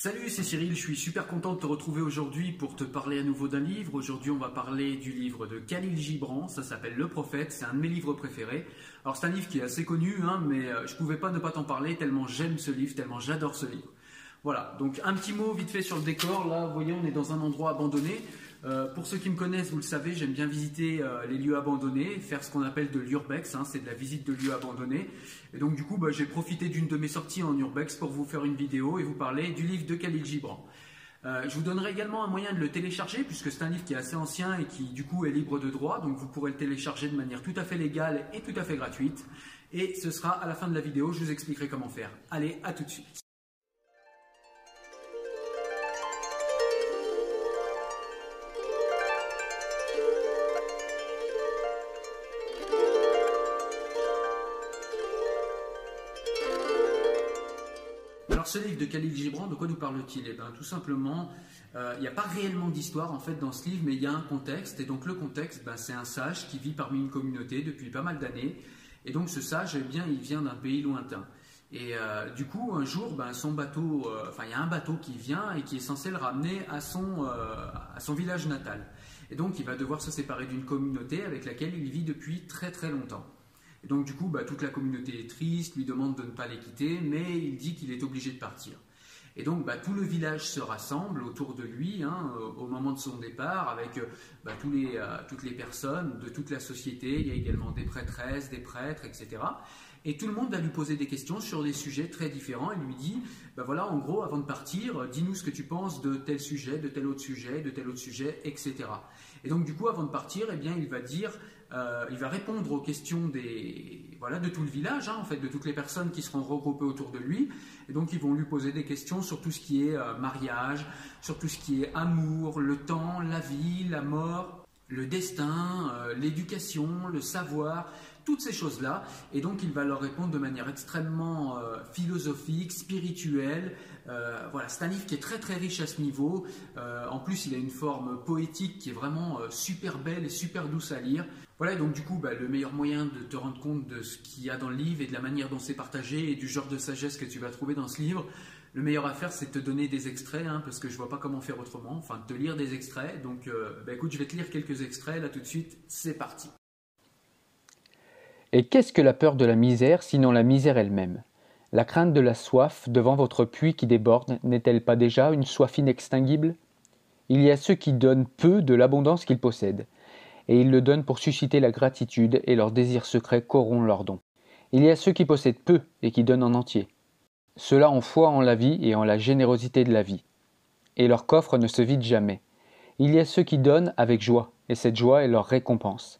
Salut, c'est Cyril, je suis super content de te retrouver aujourd'hui pour te parler à nouveau d'un livre. Aujourd'hui, on va parler du livre de Khalil Gibran, ça s'appelle Le Prophète, c'est un de mes livres préférés. Alors c'est un livre qui est assez connu, hein, mais euh, je pouvais pas ne pas t'en parler tellement j'aime ce livre, tellement j'adore ce livre. Voilà, donc un petit mot vite fait sur le décor. Là, vous voyez, on est dans un endroit abandonné. Euh, pour ceux qui me connaissent, vous le savez, j'aime bien visiter euh, les lieux abandonnés, faire ce qu'on appelle de l'urbex, hein, c'est de la visite de lieux abandonnés. Et donc du coup, bah, j'ai profité d'une de mes sorties en urbex pour vous faire une vidéo et vous parler du livre de Khalil Gibran. Euh, je vous donnerai également un moyen de le télécharger puisque c'est un livre qui est assez ancien et qui du coup est libre de droit, donc vous pourrez le télécharger de manière tout à fait légale et tout à fait gratuite. Et ce sera à la fin de la vidéo, je vous expliquerai comment faire. Allez, à tout de suite. Alors ce livre de Khalil Gibran, de quoi nous parle-t-il? Eh bien tout simplement, euh, il n'y a pas réellement d'histoire en fait dans ce livre, mais il y a un contexte. Et donc le contexte, ben, c'est un sage qui vit parmi une communauté depuis pas mal d'années. Et donc ce sage, eh bien, il vient d'un pays lointain. Et euh, du coup, un jour, ben, son bateau, euh, enfin il y a un bateau qui vient et qui est censé le ramener à son, à son village natal. Et donc il va devoir se séparer d'une communauté avec laquelle il vit depuis très très longtemps. Et donc du coup, bah, toute la communauté est triste, lui demande de ne pas les quitter, mais il dit qu'il est obligé de partir. Et donc bah, tout le village se rassemble autour de lui hein, au moment de son départ avec euh, bah, euh, toutes les personnes de toute la société. Il y a également des prêtresses, des prêtres, etc. Et tout le monde va lui poser des questions sur des sujets très différents. Il lui dit, ben voilà, en gros, avant de partir, dis-nous ce que tu penses de tel sujet, de tel autre sujet, de tel autre sujet, etc. Et donc du coup, avant de partir, eh bien, il va dire, euh, il va répondre aux questions des, voilà, de tout le village, hein, en fait, de toutes les personnes qui seront regroupées autour de lui. Et donc, ils vont lui poser des questions sur tout ce qui est euh, mariage, sur tout ce qui est amour, le temps, la vie, la mort, le destin, euh, l'éducation, le savoir, toutes ces choses-là. Et donc, il va leur répondre de manière extrêmement euh, philosophique, spirituelle. Euh, voilà, c'est un livre qui est très très riche à ce niveau. en plus, il a une forme poétique qui est vraiment super belle et super douce à lire. Voilà, donc du coup, bah, le meilleur moyen de te rendre compte de ce qu'il y a dans le livre et de la manière dont c'est partagé et du genre de sagesse que tu vas trouver dans ce livre, le meilleur à faire, c'est de te donner des extraits, hein, parce que je vois pas comment faire autrement, enfin de te lire des extraits. Donc, bah, écoute, je vais te lire quelques extraits là tout de suite. C'est parti. Et qu'est-ce que la peur de la misère, sinon la misère elle-même? La crainte de la soif devant votre puits qui déborde n'est-elle pas déjà une soif inextinguible? Il y a ceux qui donnent peu de l'abondance qu'ils possèdent, et ils le donnent pour susciter la gratitude, et leurs désirs secrets corrompent leurs dons. Il y a ceux qui possèdent peu et qui donnent en entier. Ceux-là ont foi en la vie et en la générosité de la vie. Et leur coffre ne se vide jamais. Il y a ceux qui donnent avec joie, et cette joie est leur récompense.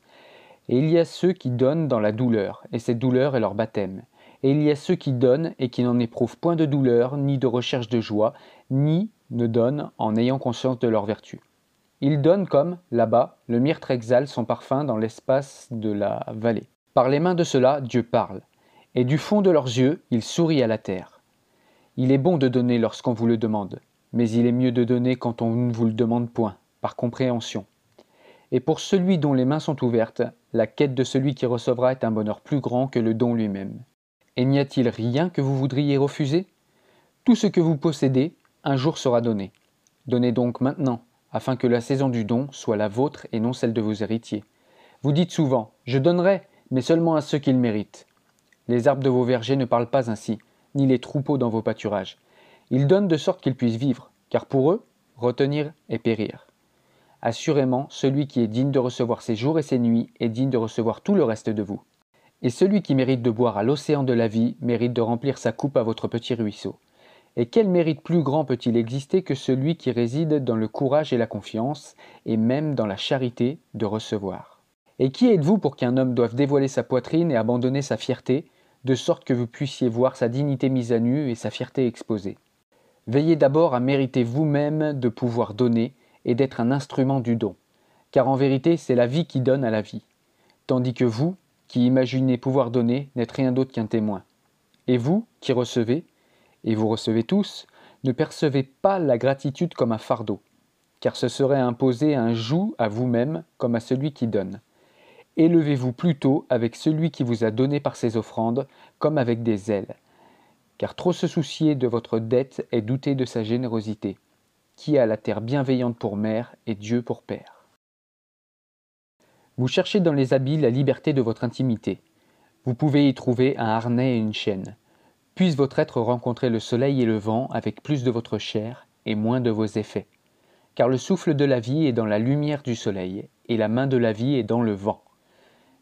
Et il y a ceux qui donnent dans la douleur, et cette douleur est leur baptême. Et il y a ceux qui donnent et qui n'en éprouvent point de douleur, ni de recherche de joie, ni ne donnent en ayant conscience de leur vertu. Ils donnent comme, là-bas, le myrte exhale son parfum dans l'espace de la vallée. Par les mains de ceux-là, Dieu parle, et du fond de leurs yeux, il sourit à la terre. Il est bon de donner lorsqu'on vous le demande, mais il est mieux de donner quand on ne vous le demande point, par compréhension. Et pour celui dont les mains sont ouvertes, la quête de celui qui recevra est un bonheur plus grand que le don lui-même. Et n'y a-t-il rien que vous voudriez refuser? Tout ce que vous possédez, un jour sera donné. Donnez donc maintenant, afin que la saison du don soit la vôtre et non celle de vos héritiers. Vous dites souvent, je donnerai, mais seulement à ceux qui le méritent. Les arbres de vos vergers ne parlent pas ainsi, ni les troupeaux dans vos pâturages. Ils donnent de sorte qu'ils puissent vivre, car pour eux, retenir et périr. Assurément, celui qui est digne de recevoir ses jours et ses nuits est digne de recevoir tout le reste de vous. Et celui qui mérite de boire à l'océan de la vie mérite de remplir sa coupe à votre petit ruisseau. Et quel mérite plus grand peut-il exister que celui qui réside dans le courage et la confiance, et même dans la charité de recevoir? Et qui êtes-vous pour qu'un homme doive dévoiler sa poitrine et abandonner sa fierté, de sorte que vous puissiez voir sa dignité mise à nu et sa fierté exposée? Veillez d'abord à mériter vous-même de pouvoir donner, et d'être un instrument du don. Car en vérité, c'est la vie qui donne à la vie. Tandis que vous, qui imaginez pouvoir donner, n'êtes rien d'autre qu'un témoin. Et vous, qui recevez, et vous recevez tous, ne percevez pas la gratitude comme un fardeau, car ce serait imposer un joug à vous-même comme à celui qui donne. Élevez-vous plutôt avec celui qui vous a donné par ses offrandes, comme avec des ailes. car trop se soucier de votre dette est douter de sa générosité, qui a la terre bienveillante pour mère et Dieu pour père. Vous cherchez dans les habits la liberté de votre intimité. Vous pouvez y trouver un harnais et une chaîne. Puisse votre être rencontrer le soleil et le vent avec plus de votre chair et moins de vos effets. Car le souffle de la vie est dans la lumière du soleil, et la main de la vie est dans le vent.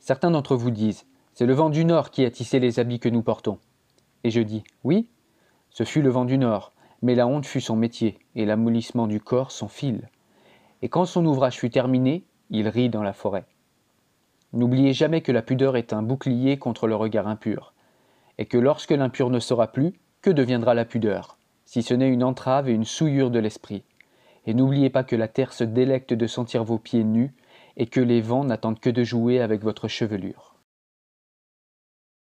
Certains d'entre vous disent C'est le vent du nord qui a tissé les habits que nous portons. Et je dis Oui, ce fut le vent du nord, mais la honte fut son métier, et l'amollissement du corps son fil. Et quand son ouvrage fut terminé, il rit dans la forêt. N'oubliez jamais que la pudeur est un bouclier contre le regard impur, et que lorsque l'impur ne sera plus, que deviendra la pudeur, si ce n'est une entrave et une souillure de l'esprit. Et n'oubliez pas que la terre se délecte de sentir vos pieds nus, et que les vents n'attendent que de jouer avec votre chevelure.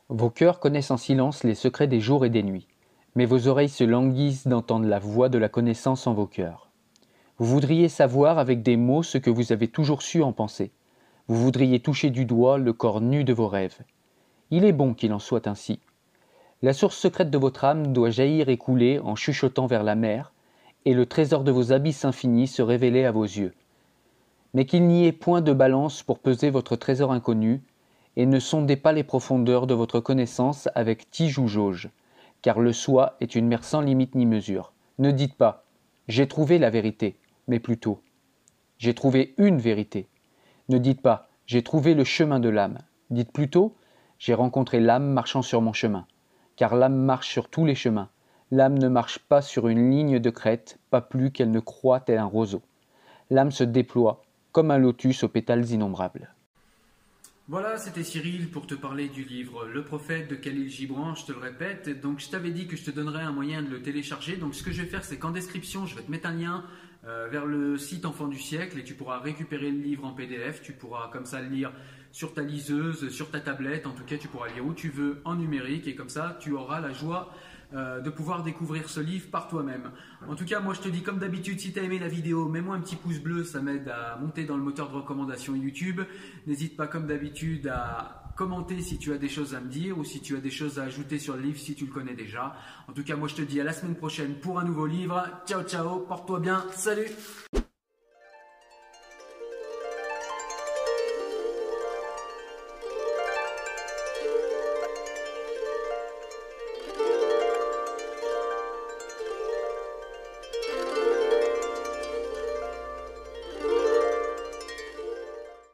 Vos cœurs connaissent en silence les secrets des jours et des nuits, mais vos oreilles se languissent d'entendre la voix de la connaissance en vos cœurs. Vous voudriez savoir avec des mots ce que vous avez toujours su en penser. Vous voudriez toucher du doigt le corps nu de vos rêves. Il est bon qu'il en soit ainsi. La source secrète de votre âme doit jaillir et couler en chuchotant vers la mer, et le trésor de vos abysses infinis se révéler à vos yeux. Mais qu'il n'y ait point de balance pour peser votre trésor inconnu, et ne sondez pas les profondeurs de votre connaissance avec tige ou jauge, car le soi est une mer sans limite ni mesure. Ne dites pas J'ai trouvé la vérité, mais plutôt J'ai trouvé une vérité. Ne dites pas J'ai trouvé le chemin de l'âme. Dites plutôt J'ai rencontré l'âme marchant sur mon chemin. Car l'âme marche sur tous les chemins. L'âme ne marche pas sur une ligne de crête, pas plus qu'elle ne croît tel un roseau. L'âme se déploie comme un lotus aux pétales innombrables. Voilà, c'était Cyril pour te parler du livre Le prophète de Khalil Gibran, je te le répète. Donc je t'avais dit que je te donnerais un moyen de le télécharger. Donc ce que je vais faire, c'est qu'en description, je vais te mettre un lien euh, vers le site Enfant du siècle et tu pourras récupérer le livre en PDF. Tu pourras comme ça le lire sur ta liseuse, sur ta tablette. En tout cas, tu pourras lire où tu veux en numérique et comme ça, tu auras la joie euh, de pouvoir découvrir ce livre par toi-même. En tout cas, moi je te dis comme d'habitude, si tu as aimé la vidéo, mets-moi un petit pouce bleu, ça m'aide à monter dans le moteur de recommandation YouTube. N'hésite pas comme d'habitude à commenter si tu as des choses à me dire ou si tu as des choses à ajouter sur le livre si tu le connais déjà. En tout cas, moi je te dis à la semaine prochaine pour un nouveau livre. Ciao ciao, porte-toi bien, salut